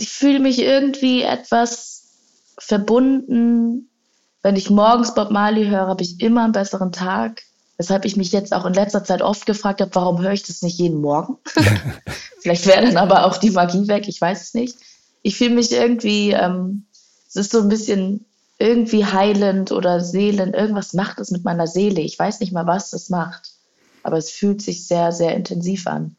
ich fühle mich irgendwie etwas verbunden. Wenn ich morgens Bob Marley höre, habe ich immer einen besseren Tag. Weshalb ich mich jetzt auch in letzter Zeit oft gefragt habe, warum höre ich das nicht jeden Morgen? Vielleicht wäre dann aber auch die Magie weg, ich weiß es nicht. Ich fühle mich irgendwie, ähm, es ist so ein bisschen irgendwie heilend oder seelend. Irgendwas macht es mit meiner Seele. Ich weiß nicht mal, was es macht. Aber es fühlt sich sehr, sehr intensiv an.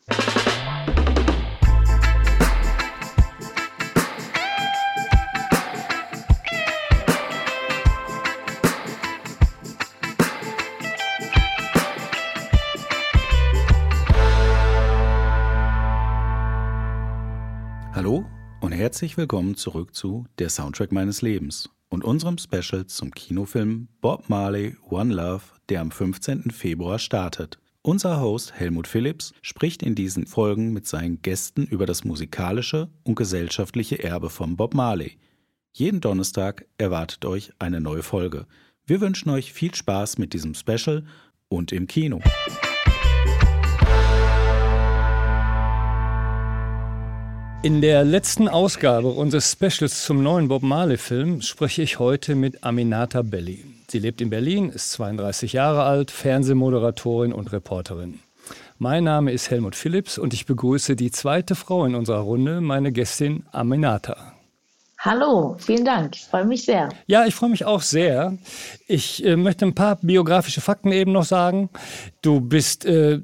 Herzlich willkommen zurück zu Der Soundtrack meines Lebens und unserem Special zum Kinofilm Bob Marley One Love, der am 15. Februar startet. Unser Host Helmut Phillips spricht in diesen Folgen mit seinen Gästen über das musikalische und gesellschaftliche Erbe von Bob Marley. Jeden Donnerstag erwartet euch eine neue Folge. Wir wünschen euch viel Spaß mit diesem Special und im Kino. In der letzten Ausgabe unseres Specials zum neuen Bob Marley-Film spreche ich heute mit Aminata Belli. Sie lebt in Berlin, ist 32 Jahre alt, Fernsehmoderatorin und Reporterin. Mein Name ist Helmut Phillips und ich begrüße die zweite Frau in unserer Runde, meine Gästin Aminata. Hallo, vielen Dank. Ich freue mich sehr. Ja, ich freue mich auch sehr. Ich äh, möchte ein paar biografische Fakten eben noch sagen. Du bist äh,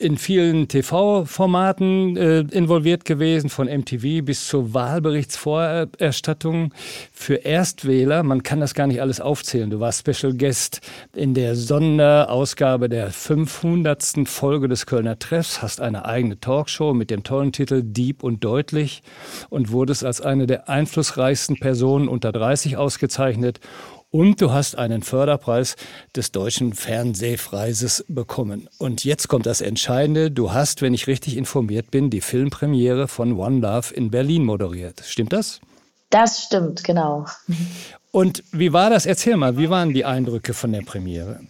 in vielen TV-Formaten äh, involviert gewesen, von MTV bis zur Wahlberichtsvorerstattung für Erstwähler. Man kann das gar nicht alles aufzählen. Du warst Special Guest in der Sonderausgabe der 500. Folge des Kölner Treffs, hast eine eigene Talkshow mit dem tollen Titel Deep und Deutlich und wurdest als eine der einflussreichsten Personen unter 30 ausgezeichnet und du hast einen Förderpreis des Deutschen Fernsehpreises bekommen. Und jetzt kommt das Entscheidende. Du hast, wenn ich richtig informiert bin, die Filmpremiere von One Love in Berlin moderiert. Stimmt das? Das stimmt, genau. Und wie war das? Erzähl mal, wie waren die Eindrücke von der Premiere?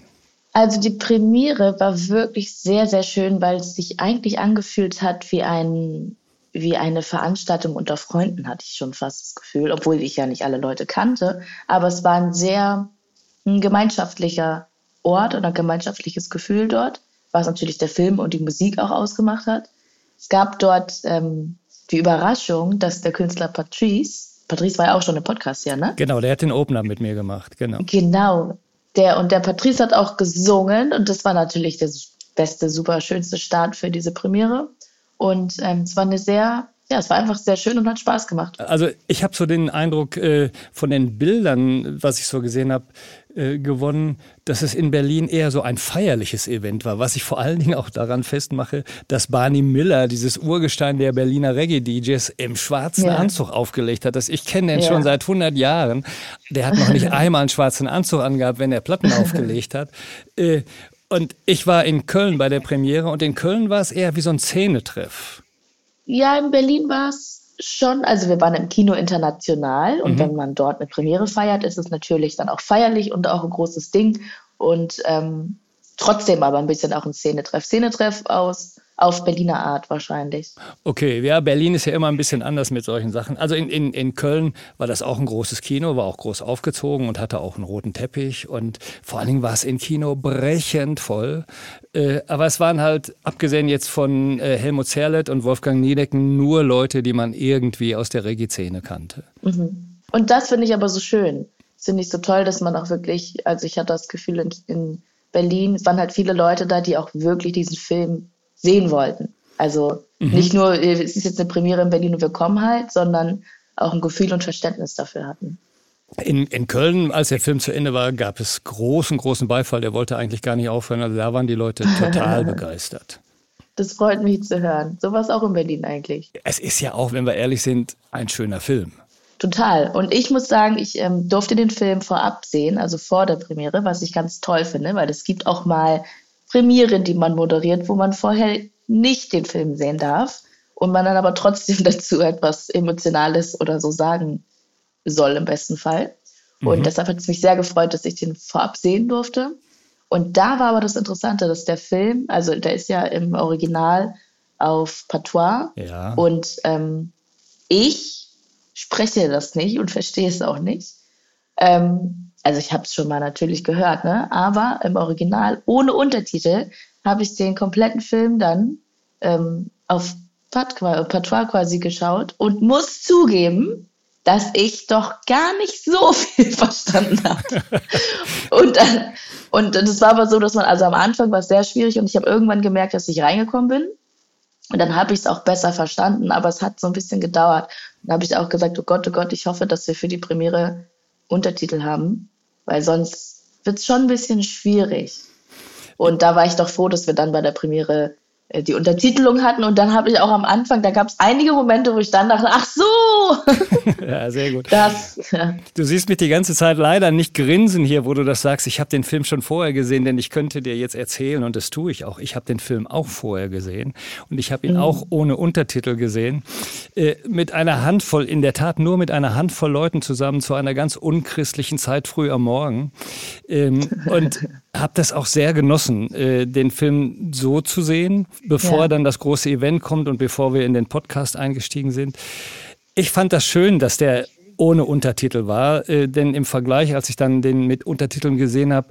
Also die Premiere war wirklich sehr, sehr schön, weil es sich eigentlich angefühlt hat wie ein wie eine Veranstaltung unter Freunden, hatte ich schon fast das Gefühl, obwohl ich ja nicht alle Leute kannte. Aber es war ein sehr ein gemeinschaftlicher Ort oder ein gemeinschaftliches Gefühl dort, was natürlich der Film und die Musik auch ausgemacht hat. Es gab dort ähm, die Überraschung, dass der Künstler Patrice, Patrice war ja auch schon im Podcast, ja, ne? Genau, der hat den Opener mit mir gemacht, genau. Genau. Der, und der Patrice hat auch gesungen und das war natürlich der beste, super schönste Start für diese Premiere. Und ähm, es war eine sehr, ja, es war einfach sehr schön und hat Spaß gemacht. Also ich habe so den Eindruck äh, von den Bildern, was ich so gesehen habe, äh, gewonnen, dass es in Berlin eher so ein feierliches Event war, was ich vor allen Dingen auch daran festmache, dass Barney Miller, dieses Urgestein der Berliner Reggae-DJs, im schwarzen ja. Anzug aufgelegt hat. Das, ich kenne den ja. schon seit 100 Jahren. Der hat noch nicht einmal einen schwarzen Anzug angehabt, wenn er Platten aufgelegt hat. Äh, und ich war in Köln bei der Premiere und in Köln war es eher wie so ein Szenetreff. Ja, in Berlin war es schon, also wir waren im Kino international und mhm. wenn man dort eine Premiere feiert, ist es natürlich dann auch feierlich und auch ein großes Ding und ähm, trotzdem aber ein bisschen auch ein Szenetreff. Szenetreff aus auf Berliner Art wahrscheinlich. Okay, ja, Berlin ist ja immer ein bisschen anders mit solchen Sachen. Also in, in, in Köln war das auch ein großes Kino, war auch groß aufgezogen und hatte auch einen roten Teppich und vor allen Dingen war es im Kino brechend voll. Äh, aber es waren halt, abgesehen jetzt von äh, Helmut Zerlett und Wolfgang Niedecken, nur Leute, die man irgendwie aus der Regie-Szene kannte. Mhm. Und das finde ich aber so schön. Das finde ich so toll, dass man auch wirklich, also ich hatte das Gefühl in, in Berlin, es waren halt viele Leute da, die auch wirklich diesen Film sehen wollten. Also mhm. nicht nur, es ist jetzt eine Premiere in Berlin und wir kommen halt, sondern auch ein Gefühl und Verständnis dafür hatten. In, in Köln, als der Film zu Ende war, gab es großen, großen Beifall. Der wollte eigentlich gar nicht aufhören. Also da waren die Leute total begeistert. Das freut mich zu hören. So war es auch in Berlin eigentlich. Es ist ja auch, wenn wir ehrlich sind, ein schöner Film. Total. Und ich muss sagen, ich ähm, durfte den Film vorab sehen, also vor der Premiere, was ich ganz toll finde, weil es gibt auch mal Premiere, die man moderiert, wo man vorher nicht den Film sehen darf und man dann aber trotzdem dazu etwas Emotionales oder so sagen soll im besten Fall. Und mhm. deshalb hat es mich sehr gefreut, dass ich den vorab sehen durfte. Und da war aber das Interessante, dass der Film, also der ist ja im Original auf Patois ja. und ähm, ich spreche das nicht und verstehe es auch nicht. Ähm, also ich habe es schon mal natürlich gehört, ne? aber im Original ohne Untertitel habe ich den kompletten Film dann ähm, auf Patois quasi geschaut und muss zugeben, dass ich doch gar nicht so viel verstanden habe. und dann, und das war aber so, dass man, also am Anfang war es sehr schwierig und ich habe irgendwann gemerkt, dass ich reingekommen bin. Und dann habe ich es auch besser verstanden, aber es hat so ein bisschen gedauert. Dann habe ich auch gesagt, oh Gott, oh Gott, ich hoffe, dass wir für die Premiere Untertitel haben, weil sonst wird es schon ein bisschen schwierig. Und da war ich doch froh, dass wir dann bei der Premiere die Untertitelung hatten und dann habe ich auch am Anfang, da gab es einige Momente, wo ich dann dachte, ach so. ja, sehr gut. Das, ja. Du siehst mich die ganze Zeit leider nicht grinsen hier, wo du das sagst. Ich habe den Film schon vorher gesehen, denn ich könnte dir jetzt erzählen und das tue ich auch. Ich habe den Film auch vorher gesehen und ich habe ihn mhm. auch ohne Untertitel gesehen. Äh, mit einer Handvoll, in der Tat nur mit einer Handvoll Leuten zusammen zu einer ganz unchristlichen Zeit früh am Morgen. Ähm, und habe das auch sehr genossen, äh, den Film so zu sehen, bevor ja. dann das große Event kommt und bevor wir in den Podcast eingestiegen sind. Ich fand das schön, dass der ohne Untertitel war, äh, denn im Vergleich, als ich dann den mit Untertiteln gesehen habe,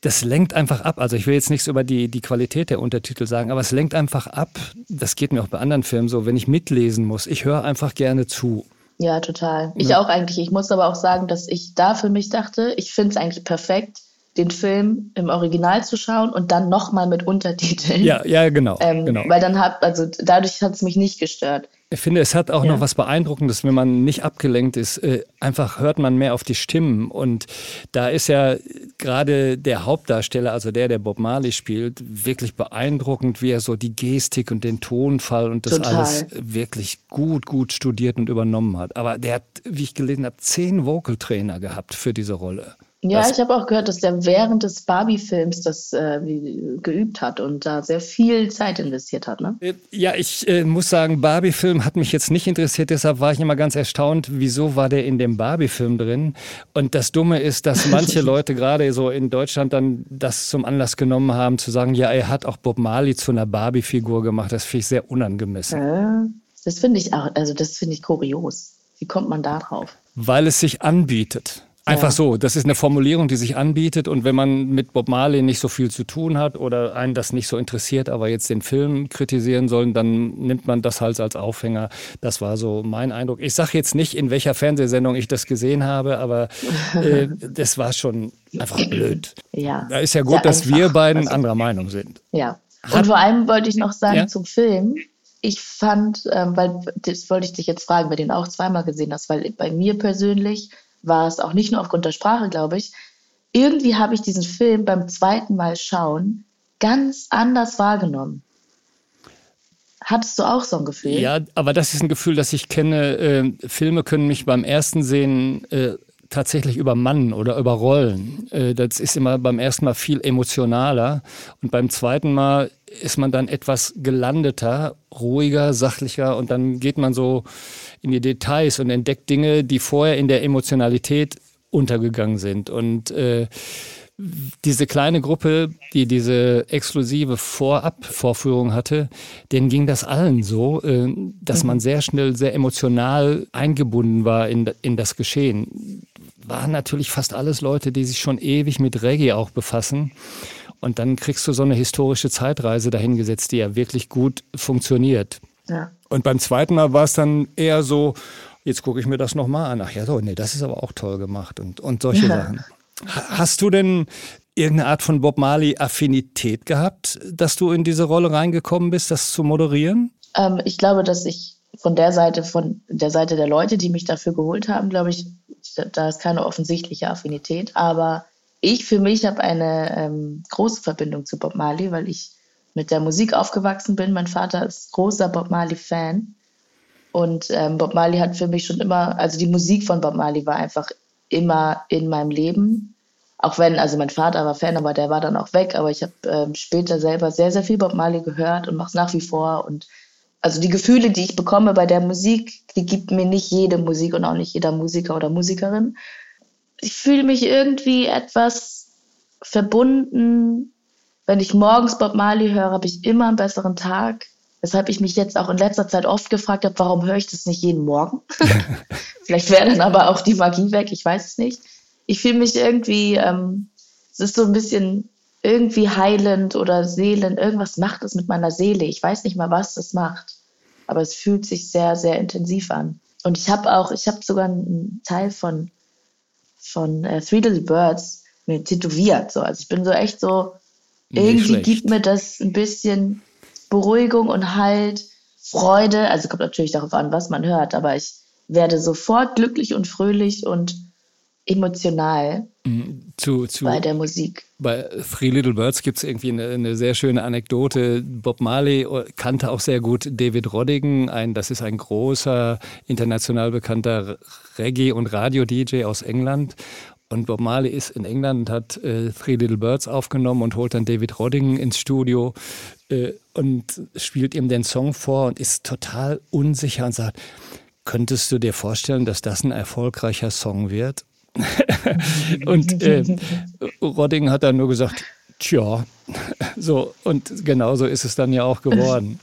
das lenkt einfach ab. Also ich will jetzt nichts über die, die Qualität der Untertitel sagen, aber es lenkt einfach ab. Das geht mir auch bei anderen Filmen so, wenn ich mitlesen muss. Ich höre einfach gerne zu. Ja, total. Ich ja. auch eigentlich. Ich muss aber auch sagen, dass ich da für mich dachte, ich finde es eigentlich perfekt, den Film im Original zu schauen und dann nochmal mit Untertiteln. Ja, ja, genau, ähm, genau. Weil dann hat, also dadurch hat es mich nicht gestört. Ich finde, es hat auch ja. noch was Beeindruckendes, wenn man nicht abgelenkt ist. Äh, einfach hört man mehr auf die Stimmen. Und da ist ja gerade der Hauptdarsteller, also der, der Bob Marley spielt, wirklich beeindruckend, wie er so die Gestik und den Tonfall und das Total. alles wirklich gut, gut studiert und übernommen hat. Aber der hat, wie ich gelesen habe, zehn Vocal-Trainer gehabt für diese Rolle. Ja, Was? ich habe auch gehört, dass der während des Barbie-Films das äh, geübt hat und da sehr viel Zeit investiert hat. Ne? Äh, ja, ich äh, muss sagen, Barbie-Film hat mich jetzt nicht interessiert, deshalb war ich immer ganz erstaunt, wieso war der in dem Barbie-Film drin. Und das Dumme ist, dass manche Leute gerade so in Deutschland dann das zum Anlass genommen haben, zu sagen, ja, er hat auch Bob Marley zu einer Barbie-Figur gemacht. Das finde ich sehr unangemessen. Äh, das finde ich auch, also das finde ich kurios. Wie kommt man da drauf? Weil es sich anbietet. Einfach ja. so. Das ist eine Formulierung, die sich anbietet. Und wenn man mit Bob Marley nicht so viel zu tun hat oder einen das nicht so interessiert, aber jetzt den Film kritisieren sollen, dann nimmt man das halt als Aufhänger. Das war so mein Eindruck. Ich sage jetzt nicht, in welcher Fernsehsendung ich das gesehen habe, aber äh, das war schon einfach blöd. Ja. Da ist ja gut, dass wir beiden also, anderer Meinung sind. Ja. Und hat, vor allem wollte ich noch sagen ja? zum Film. Ich fand, ähm, weil das wollte ich dich jetzt fragen, weil du den auch zweimal gesehen hast, weil bei mir persönlich war es auch nicht nur aufgrund der Sprache, glaube ich. Irgendwie habe ich diesen Film beim zweiten Mal schauen ganz anders wahrgenommen. Hattest du auch so ein Gefühl? Ja, aber das ist ein Gefühl, das ich kenne. Äh, Filme können mich beim ersten Sehen äh, tatsächlich übermannen oder überrollen. Äh, das ist immer beim ersten Mal viel emotionaler und beim zweiten Mal ist man dann etwas gelandeter, ruhiger, sachlicher und dann geht man so in die Details und entdeckt Dinge, die vorher in der Emotionalität untergegangen sind. Und äh, diese kleine Gruppe, die diese exklusive Vorab-Vorführung hatte, denen ging das allen so, äh, dass man mhm. sehr schnell, sehr emotional eingebunden war in, in das Geschehen. Waren natürlich fast alles Leute, die sich schon ewig mit Reggae auch befassen. Und dann kriegst du so eine historische Zeitreise dahingesetzt, die ja wirklich gut funktioniert. Ja. Und beim zweiten Mal war es dann eher so, jetzt gucke ich mir das nochmal an. Ach ja, so, nee, das ist aber auch toll gemacht und, und solche ja. Sachen. Hast du denn irgendeine Art von Bob Marley-Affinität gehabt, dass du in diese Rolle reingekommen bist, das zu moderieren? Ähm, ich glaube, dass ich von der Seite, von der Seite der Leute, die mich dafür geholt haben, glaube ich, da ist keine offensichtliche Affinität. Aber ich für mich habe eine ähm, große Verbindung zu Bob Marley, weil ich mit der Musik aufgewachsen bin. Mein Vater ist großer Bob Marley-Fan. Und ähm, Bob Marley hat für mich schon immer, also die Musik von Bob Marley war einfach immer in meinem Leben. Auch wenn, also mein Vater war Fan, aber der war dann auch weg. Aber ich habe ähm, später selber sehr, sehr viel Bob Marley gehört und mache es nach wie vor. Und also die Gefühle, die ich bekomme bei der Musik, die gibt mir nicht jede Musik und auch nicht jeder Musiker oder Musikerin ich fühle mich irgendwie etwas verbunden. Wenn ich morgens Bob Marley höre, habe ich immer einen besseren Tag. Weshalb ich mich jetzt auch in letzter Zeit oft gefragt habe, warum höre ich das nicht jeden Morgen? Vielleicht wäre dann aber auch die Magie weg, ich weiß es nicht. Ich fühle mich irgendwie, ähm, es ist so ein bisschen irgendwie heilend oder seelend. Irgendwas macht es mit meiner Seele. Ich weiß nicht mal, was das macht. Aber es fühlt sich sehr, sehr intensiv an. Und ich habe auch, ich habe sogar einen Teil von, von äh, Three Little Birds mir tätowiert. So. Also ich bin so echt so, Nicht irgendwie schlecht. gibt mir das ein bisschen Beruhigung und Halt, Freude. Also kommt natürlich darauf an, was man hört, aber ich werde sofort glücklich und fröhlich und emotional Zu, zu, bei der Musik. Bei Three Little Birds gibt es irgendwie eine, eine sehr schöne Anekdote. Bob Marley kannte auch sehr gut David Roddigan. Ein, das ist ein großer, international bekannter Reggae- und Radio-DJ aus England. Und Bob Marley ist in England und hat äh, Three Little Birds aufgenommen und holt dann David Roddigan ins Studio äh, und spielt ihm den Song vor und ist total unsicher und sagt, könntest du dir vorstellen, dass das ein erfolgreicher Song wird? und äh, Rodding hat dann nur gesagt, tja, so und genauso ist es dann ja auch geworden.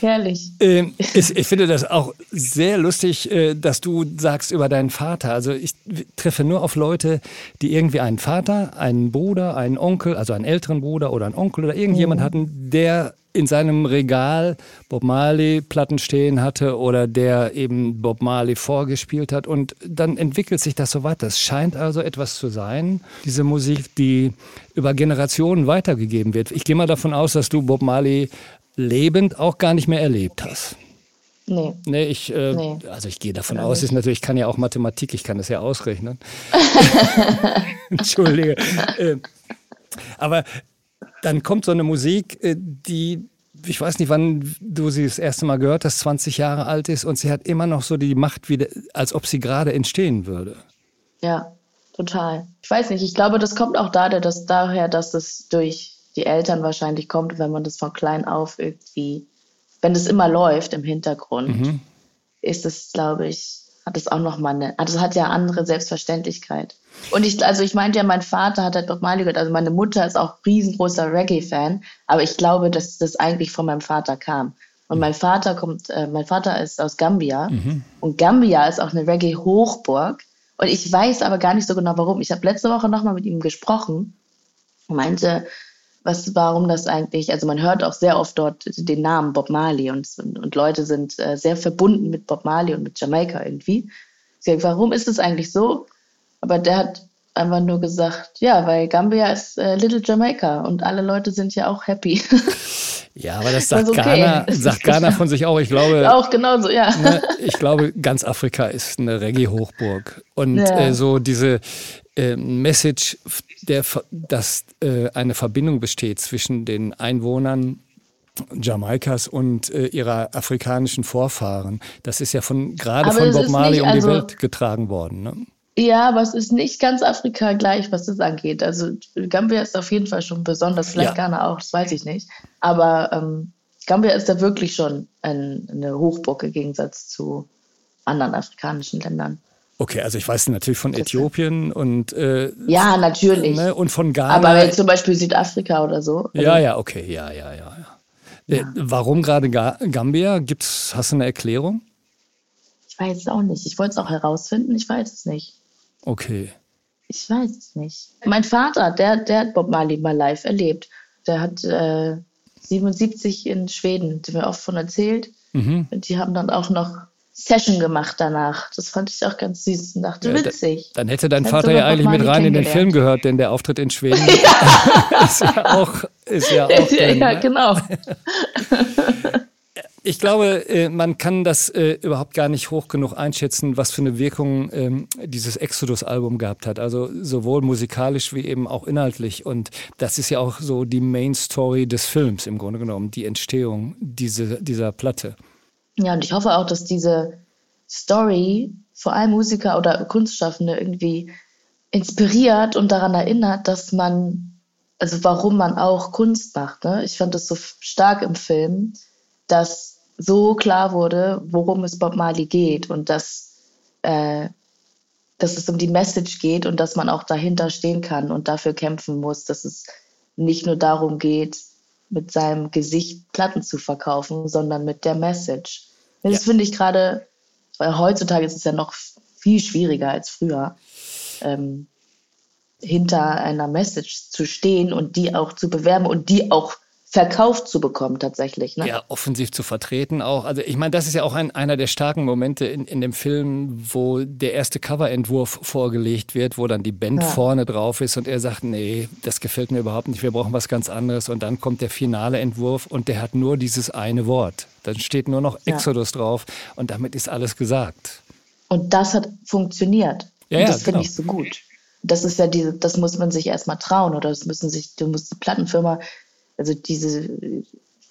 Herrlich. Ähm, ich, ich finde das auch sehr lustig, äh, dass du sagst über deinen Vater. Also ich treffe nur auf Leute, die irgendwie einen Vater, einen Bruder, einen Onkel, also einen älteren Bruder oder einen Onkel oder irgendjemand hatten, der in seinem Regal Bob Marley Platten stehen hatte oder der eben Bob Marley vorgespielt hat und dann entwickelt sich das so weiter. Es scheint also etwas zu sein, diese Musik, die über Generationen weitergegeben wird. Ich gehe mal davon aus, dass du Bob Marley lebend auch gar nicht mehr erlebt hast. Nee. Nee, ich, äh, Nee. also ich gehe davon Oder aus, ist natürlich, ich kann ja auch Mathematik, ich kann das ja ausrechnen. Entschuldige. äh, aber dann kommt so eine Musik, äh, die, ich weiß nicht, wann du sie das erste Mal gehört hast, 20 Jahre alt ist und sie hat immer noch so die Macht, wie, als ob sie gerade entstehen würde. Ja, total. Ich weiß nicht, ich glaube, das kommt auch daher, dass, daher, dass es durch die Eltern wahrscheinlich kommt, wenn man das von klein auf irgendwie, wenn das immer läuft im Hintergrund, ist es, glaube ich, hat es auch noch mal eine, also es hat ja andere Selbstverständlichkeit. Und ich, also ich meinte ja, mein Vater hat halt Bob Marley gehört, also meine Mutter ist auch riesengroßer Reggae-Fan, aber ich glaube, dass das eigentlich von meinem Vater kam. Und mein Vater kommt, äh, mein Vater ist aus Gambia und Gambia ist auch eine Reggae-Hochburg. Und ich weiß aber gar nicht so genau warum. Ich habe letzte Woche nochmal mit ihm gesprochen und meinte, was, warum das eigentlich, also man hört auch sehr oft dort den Namen Bob Marley und, und, und Leute sind äh, sehr verbunden mit Bob Marley und mit Jamaika irgendwie. Ich sag, warum ist es eigentlich so? Aber der hat einfach nur gesagt, ja, weil Gambia ist äh, Little Jamaica und alle Leute sind ja auch happy. Ja, aber das sagt Also okay. Ghana, sagt Ghana von sich auch. Ich glaube, auch genauso, ja. ne, ich glaube, ganz Afrika ist eine Reggae-Hochburg. Und Ja. äh, so diese äh, Message, der, dass äh, eine Verbindung besteht zwischen den Einwohnern Jamaikas und äh, ihrer afrikanischen Vorfahren, das ist ja von gerade Aber von Bob Marley nicht- um die also- Welt getragen worden. Ne? Ja, aber es ist nicht ganz Afrika gleich, was das angeht. Also Gambia ist auf jeden Fall schon besonders, vielleicht Ja. Ghana auch, das weiß ich nicht. Aber ähm, Gambia ist da wirklich schon ein, eine Hochburg im Gegensatz zu anderen afrikanischen Ländern. Okay, also ich weiß natürlich von Äthiopien und, äh, Ja, natürlich. ne, und von Ghana. aber zum Beispiel Südafrika oder so. also ja, ja, okay, ja, ja, ja. ja. Äh, warum gerade Ga Gambia? Gibt's, hast du eine Erklärung? Ich weiß es auch nicht. Ich wollte es auch herausfinden, ich weiß es nicht. Okay. Ich weiß es nicht. Mein Vater, der, der hat Bob Marley mal live erlebt. Der hat äh, 77 in Schweden, die mir oft von erzählt. Mhm. Und die haben dann auch noch Session gemacht danach. Das fand ich auch ganz süß und dachte, Ja, witzig. Dann hätte dein Vater ja eigentlich mit rein in den. Film gehört, denn der Auftritt in Schweden ist ja auch, ist ja auch ja, drin, ja, ne? genau. Ich glaube, äh, man kann das äh, überhaupt gar nicht hoch genug einschätzen, was für eine Wirkung ähm, dieses Exodus-Album gehabt hat. Also sowohl musikalisch wie eben auch inhaltlich. Und das ist ja auch so die Main-Story des Films im Grunde genommen, die Entstehung diese, dieser Platte. Ja, und ich hoffe auch, dass diese Story vor allem Musiker oder Kunstschaffende irgendwie inspiriert und daran erinnert, dass man, also warum man auch Kunst macht. Ne? Ich fand das so stark im Film, dass so klar wurde, worum es Bob Marley geht und dass, äh, dass es um die Message geht und dass man auch dahinter stehen kann und dafür kämpfen muss, dass es nicht nur darum geht, mit seinem Gesicht Platten zu verkaufen, sondern mit der Message. Das Ja. finde ich gerade weil heutzutage ist es ja noch viel schwieriger als früher, ähm, hinter einer Message zu stehen und die auch zu bewerben und die auch verkauft zu bekommen tatsächlich. Ne? Ja, offensiv zu vertreten auch. Also ich meine, das ist ja auch ein, einer der starken Momente in, in dem Film, wo der erste Coverentwurf vorgelegt wird, wo dann die Band ja. vorne drauf ist und er sagt, nee, das gefällt mir überhaupt nicht, wir brauchen was ganz anderes. Und dann kommt der finale Entwurf und der hat nur dieses eine Wort. Dann steht nur noch Exodus ja. drauf und damit ist alles gesagt. Und das hat funktioniert. Ja, und das ja, finde genau. ich so gut. Das ist ja diese, das muss man sich erstmal trauen oder das müssen sich, du musst die Plattenfirma also diese,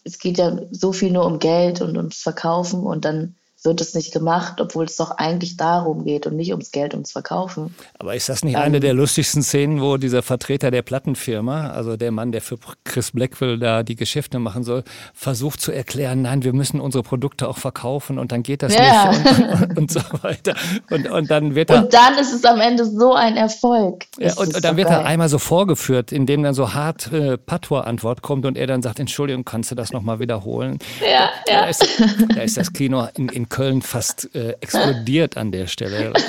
es geht ja so viel nur um Geld und ums Verkaufen und dann wird es nicht gemacht, obwohl es doch eigentlich darum geht und nicht ums Geld, ums Verkaufen. Aber ist das nicht ähm, eine der lustigsten Szenen, wo dieser Vertreter der Plattenfirma, also der Mann, der für Chris Blackwell da die Geschäfte machen soll, versucht zu erklären, nein, wir müssen unsere Produkte auch verkaufen und dann geht das ja. nicht und, und, und, so weiter. Und, und dann wird er, Und dann ist es am Ende so ein Erfolg. Ja, und, und, dann wird geil. er einmal so vorgeführt, indem dann so hart äh, Patois-Antwort kommt und er dann sagt, Entschuldigung, kannst du das nochmal wiederholen? Ja, ja. Da ist, da ist das Kino in, in Köln fast äh, explodiert an der Stelle.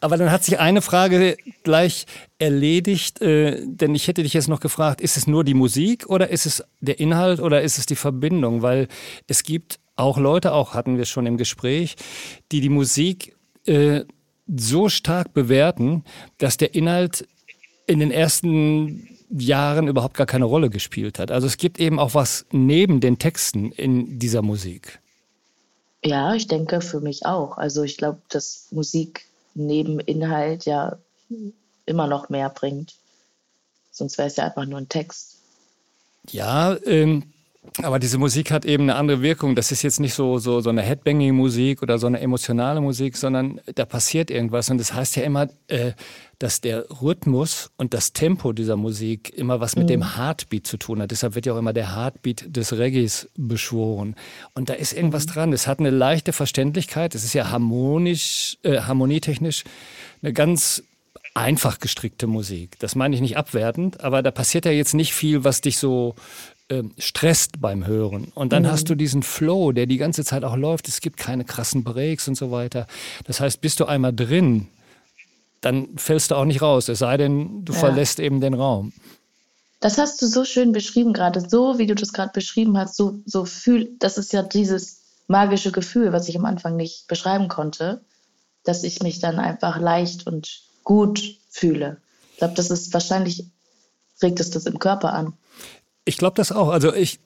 Aber dann hat sich eine Frage gleich erledigt, äh, denn ich hätte dich jetzt noch gefragt, ist es nur die Musik oder ist es der Inhalt oder ist es die Verbindung? Weil es gibt auch Leute, auch hatten wir schon im Gespräch, die die Musik äh, so stark bewerten, dass der Inhalt in den ersten Jahren überhaupt gar keine Rolle gespielt hat. Also es gibt eben auch was neben den Texten in dieser Musik. Ja, ich denke für mich auch. Also ich glaube, dass Musik neben Inhalt ja immer noch mehr bringt. Sonst wäre es ja einfach nur ein Text. Ja, ähm, aber diese Musik hat eben eine andere Wirkung. Das ist jetzt nicht so, so, so eine Headbanging-Musik oder so eine emotionale Musik, sondern da passiert irgendwas. Und das heißt ja immer, äh, dass der Rhythmus und das Tempo dieser Musik immer was mit mhm. dem Heartbeat zu tun hat. Deshalb wird ja auch immer der Heartbeat des Reggaes beschworen. Und da ist irgendwas mhm. dran. Es hat eine leichte Verständlichkeit. Es ist ja harmonisch, äh, harmonietechnisch eine ganz einfach gestrickte Musik. Das meine ich nicht abwertend, aber da passiert ja jetzt nicht viel, was dich so äh, stresst beim Hören. Und dann mhm. hast du diesen Flow, der die ganze Zeit auch läuft. Es gibt keine krassen Breaks und so weiter. Das heißt, bist du einmal drin, dann fällst du auch nicht raus, es sei denn, du ja. verlässt eben den Raum. Das hast du so schön beschrieben gerade, so wie du das gerade beschrieben hast, so, so fühl, das ist ja dieses magische Gefühl, was ich am Anfang nicht beschreiben konnte, dass ich mich dann einfach leicht und gut fühle. Ich glaube, das ist wahrscheinlich, regt es das im Körper an. Ich glaube das auch. Also ich,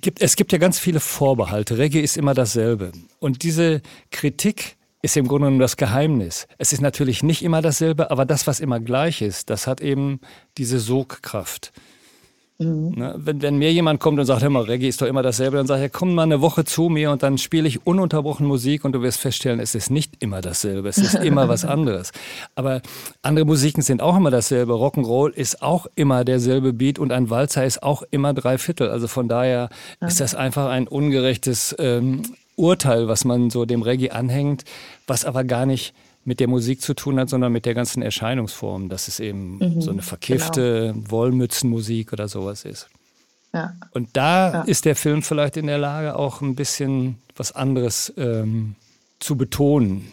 gibt, es gibt ja ganz viele Vorbehalte. Reggae ist immer dasselbe. Und diese Kritik ist im Grunde genommen das Geheimnis. Es ist natürlich nicht immer dasselbe, aber das, was immer gleich ist, das hat eben diese Sogkraft. Mhm. Ne, wenn, wenn mir jemand kommt und sagt, hör mal, Reggae ist doch immer dasselbe, dann sage ich, komm mal eine Woche zu mir und dann spiele ich ununterbrochen Musik und du wirst feststellen, es ist nicht immer dasselbe, es ist immer was anderes. Aber andere Musiken sind auch immer dasselbe. Rock'n'Roll ist auch immer derselbe Beat und ein Walzer ist auch immer drei Viertel. Also von daher ja. ist das einfach ein ungerechtes ähm, Urteil, was man so dem Reggae anhängt, was aber gar nicht mit der Musik zu tun hat, sondern mit der ganzen Erscheinungsform, dass es eben mhm, so eine verkiffte genau. Wollmützenmusik oder sowas ist. Ja. Und da ja. ist der Film vielleicht in der Lage, auch ein bisschen was anderes ähm, zu betonen.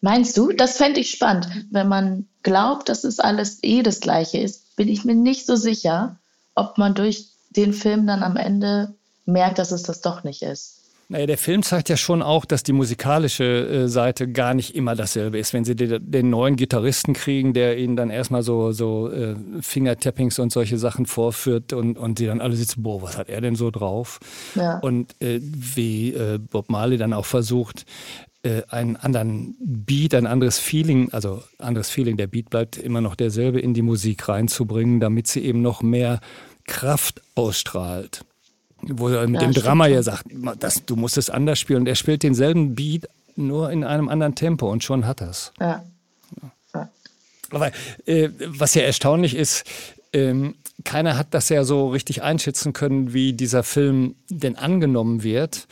Meinst du? Das fände ich spannend. Wenn man glaubt, dass es alles eh das Gleiche ist, bin ich mir nicht so sicher, ob man durch den Film dann am Ende merkt, dass es das doch nicht ist. Naja, der Film zeigt ja schon auch, dass die musikalische äh, Seite gar nicht immer dasselbe ist. Wenn sie den, neuen Gitarristen kriegen, der ihnen dann erstmal so, so äh, Fingertappings und solche Sachen vorführt und, und die dann alle sitzen, boah, was hat er denn so drauf? Ja. Und äh, wie äh, Bob Marley dann auch versucht, äh, einen anderen Beat, ein anderes Feeling, also anderes Feeling, der Beat bleibt immer noch derselbe, in die Musik reinzubringen, damit sie eben noch mehr Kraft ausstrahlt wo er mit ja, dem Drama ja sagt, das, du musst es anders spielen. Und er spielt denselben Beat, nur in einem anderen Tempo und schon hat er es. Ja. ja. Aber äh, was ja erstaunlich ist, ähm, keiner hat das ja so richtig einschätzen können, wie dieser Film denn angenommen wird.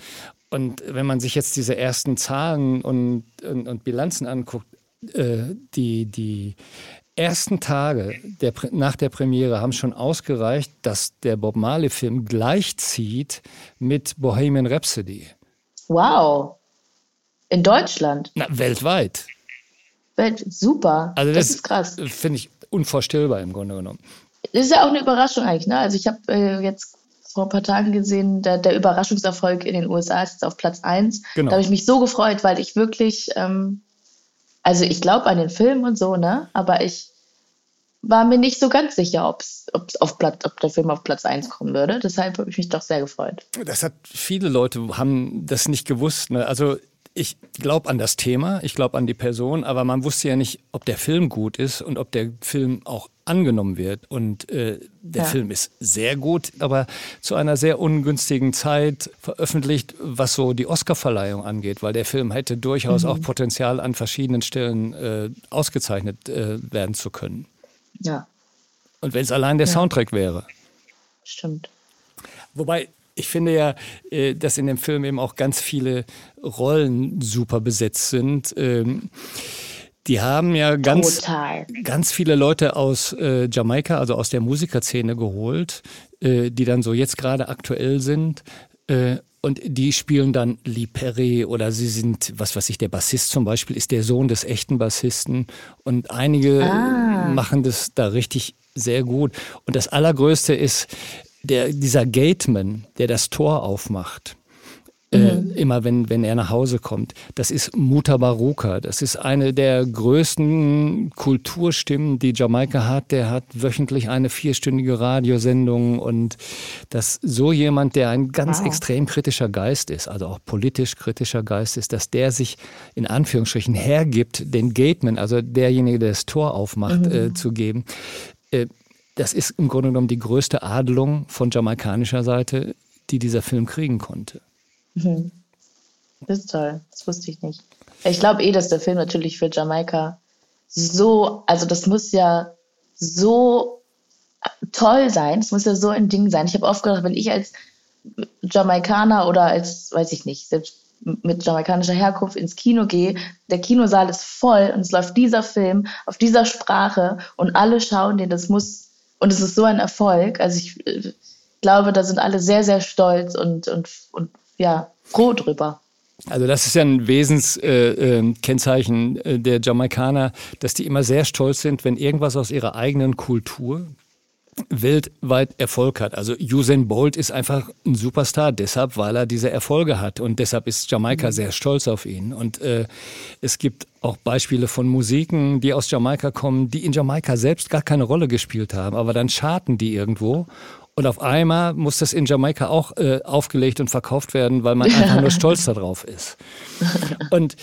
Und wenn man sich jetzt diese ersten Zahlen und, und, und Bilanzen anguckt, äh, die, die ersten Tage der, nach der Premiere haben schon ausgereicht, dass der Bob Marley-Film gleichzieht mit Bohemian Rhapsody. Wow. In Deutschland? Na, weltweit. Welt, super. Also das, das ist krass. Finde ich unvorstellbar im Grunde genommen. Das ist ja auch eine Überraschung eigentlich. Ne? Also ich habe äh, jetzt vor ein paar Tagen gesehen, der, der Überraschungserfolg in den USA ist jetzt auf Platz 1. Genau. Da habe ich mich so gefreut, weil ich wirklich, ähm, also ich glaube an den Film und so, ne? Aber ich war mir nicht so ganz sicher, ob's, ob's auf Platz, ob der Film auf Platz 1 kommen würde. Deshalb habe ich mich doch sehr gefreut. Das hat viele Leute haben das nicht gewusst. Ne? Also ich glaube an das Thema, ich glaube an die Person, aber man wusste ja nicht, ob der Film gut ist und ob der Film auch angenommen wird. Und äh, der Ja. Film ist sehr gut, aber zu einer sehr ungünstigen Zeit veröffentlicht, was so die Oscarverleihung angeht, weil der Film hätte durchaus auch Potenzial an verschiedenen Stellen äh, ausgezeichnet äh, werden zu können. Ja, Und wenn es allein der Soundtrack wäre. stimmt. Wobei ich finde ja, äh, dass in dem Film eben auch ganz viele Rollen super besetzt sind. Ähm, die haben ja ganz, Total. ganz viele Leute aus äh, Jamaika, also aus der Musikerszene geholt, äh, die dann so jetzt gerade aktuell sind. Äh, und die spielen dann Lee Perry oder sie sind, was weiß ich, der Bassist zum Beispiel ist der Sohn des echten Bassisten. Und einige machen das da richtig sehr gut. Und das Allergrößte ist der, dieser Gateman, der das Tor aufmacht. Äh, immer wenn, wenn er nach Hause kommt. Das ist Muta Baruka. Das ist eine der größten Kulturstimmen, die Jamaika hat. Der hat wöchentlich eine vierstündige Radiosendung und dass so jemand, der ein ganz Wow. extrem kritischer Geist ist, also auch politisch kritischer Geist ist, dass der sich in Anführungsstrichen hergibt, den Gateman, also derjenige, der das Tor aufmacht, äh, zu geben. Äh, das ist im Grunde genommen die größte Adelung von jamaikanischer Seite, die dieser Film kriegen konnte. Das ist toll. Das wusste ich nicht. Ich glaube eh, dass der Film natürlich für Jamaika so, also das muss ja so toll sein. Es muss ja so ein Ding sein. Ich habe oft gedacht, wenn ich als Jamaikaner oder als, weiß ich nicht, selbst mit jamaikanischer Herkunft ins Kino gehe, der Kinosaal ist voll und es läuft dieser Film auf dieser Sprache und alle schauen den, das muss, und es ist so ein Erfolg. Also ich äh, glaube, da sind alle sehr, sehr stolz und, und, und ja, froh drüber. Also das ist ja ein Wesenskennzeichen äh, äh, der Jamaikaner, dass die immer sehr stolz sind, wenn irgendwas aus ihrer eigenen Kultur weltweit Erfolg hat. Also Usain Bolt ist einfach ein Superstar, deshalb, weil er diese Erfolge hat und deshalb ist Jamaika sehr stolz auf ihn. Und äh, es gibt auch Beispiele von Musiken, die aus Jamaika kommen, die in Jamaika selbst gar keine Rolle gespielt haben, aber dann charten die irgendwo und auf einmal muss das in Jamaika auch äh, aufgelegt und verkauft werden, weil man einfach nur stolz darauf ist. Und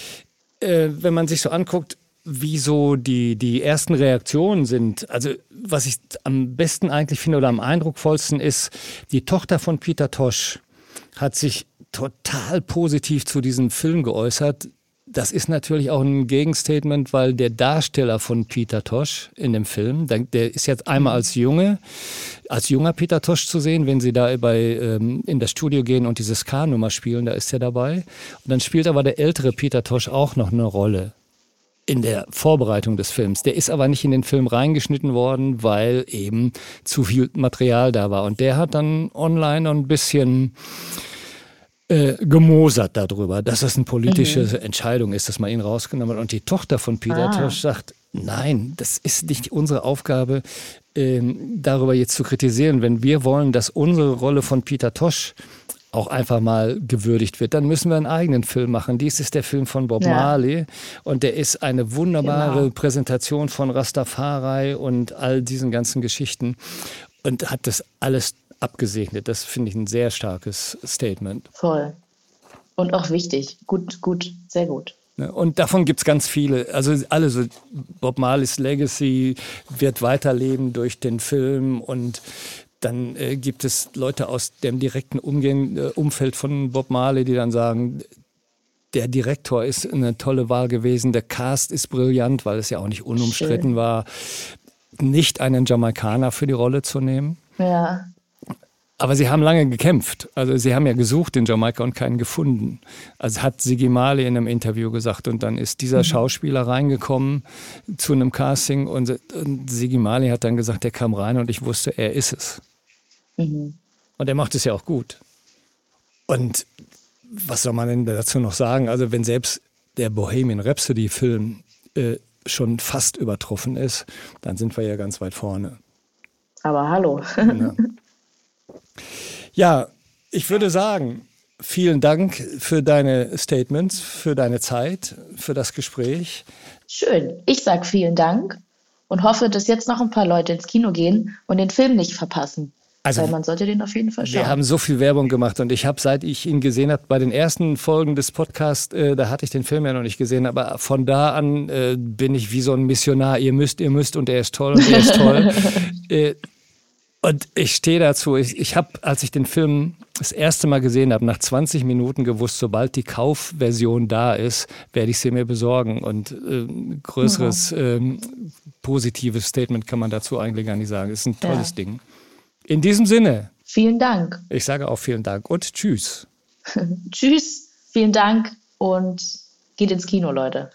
äh, wenn man sich so anguckt, wie so die, die ersten Reaktionen sind, also was ich am besten eigentlich finde oder am eindrucksvollsten ist, die Tochter von Peter Tosh hat sich total positiv zu diesem Film geäußert. Das ist natürlich auch ein Gegenstatement, weil der Darsteller von Peter Tosh in dem Film, der, ist jetzt einmal als Junge, als junger Peter Tosh zu sehen, wenn sie da bei, ähm, in das Studio gehen und diese Ska-Nummer spielen, da ist er dabei. Und dann spielt aber der ältere Peter Tosh auch noch eine Rolle in der Vorbereitung des Films. Der ist aber nicht in den Film reingeschnitten worden, weil eben zu viel Material da war. Und der hat dann online ein bisschen äh, gemosert darüber, dass das eine politische Entscheidung ist, dass man ihn rausgenommen hat. Und die Tochter von Peter Ah. Tosh sagt, nein, das ist nicht unsere Aufgabe, ähm, darüber jetzt zu kritisieren. Wenn wir wollen, dass unsere Rolle von Peter Tosh auch einfach mal gewürdigt wird, dann müssen wir einen eigenen Film machen. Dies ist der Film von Bob Ja. Marley und der ist eine wunderbare Genau. Präsentation von Rastafari und all diesen ganzen Geschichten und hat das alles abgesegnet. Das finde ich ein sehr starkes Statement. Voll. Und auch wichtig. Gut, gut, sehr gut. Und davon gibt es ganz viele. Also alle so Bob Marleys Legacy wird weiterleben durch den Film und dann äh, gibt es Leute aus dem direkten Umgehen, äh, Umfeld von Bob Marley, die dann sagen, der Direktor ist eine tolle Wahl gewesen, der Cast ist brillant, weil es ja auch nicht unumstritten Schön. war, nicht einen Jamaikaner für die Rolle zu nehmen. Ja. Aber sie haben lange gekämpft. Also sie haben ja gesucht in Jamaika und keinen gefunden. Also hat Sigi Marley in einem Interview gesagt. Und dann ist dieser Schauspieler reingekommen zu einem Casting und, und Sigi Marley hat dann gesagt, der kam rein und ich wusste, er ist es. Mhm. Und er macht es ja auch gut. Und was soll man denn dazu noch sagen? Also wenn selbst der Bohemian Rhapsody-Film äh, schon fast übertroffen ist, dann sind wir ja ganz weit vorne. Aber hallo. ja. ja, ich würde sagen, vielen Dank für deine Statements, für deine Zeit, für das Gespräch. Schön. Ich sage vielen Dank und hoffe, dass jetzt noch ein paar Leute ins Kino gehen und den Film nicht verpassen. Also, Weil man sollte den auf jeden Fall schauen. Wir haben so viel Werbung gemacht und ich habe, seit ich ihn gesehen habe, bei den ersten Folgen des Podcasts, äh, da hatte ich den Film ja noch nicht gesehen, aber von da an äh, bin ich wie so ein Missionar. Ihr müsst, ihr müsst und er ist toll und er ist toll. äh, und ich stehe dazu. Ich, ich habe, als ich den Film das erste Mal gesehen habe, nach 20 Minuten gewusst, sobald die Kaufversion da ist, werde ich sie mir besorgen. Und äh, größeres äh, positives Statement kann man dazu eigentlich gar nicht sagen. Es ist ein tolles ja. Ding. In diesem Sinne. Vielen Dank. Ich sage auch vielen Dank und tschüss. tschüss, vielen Dank und geht ins Kino, Leute.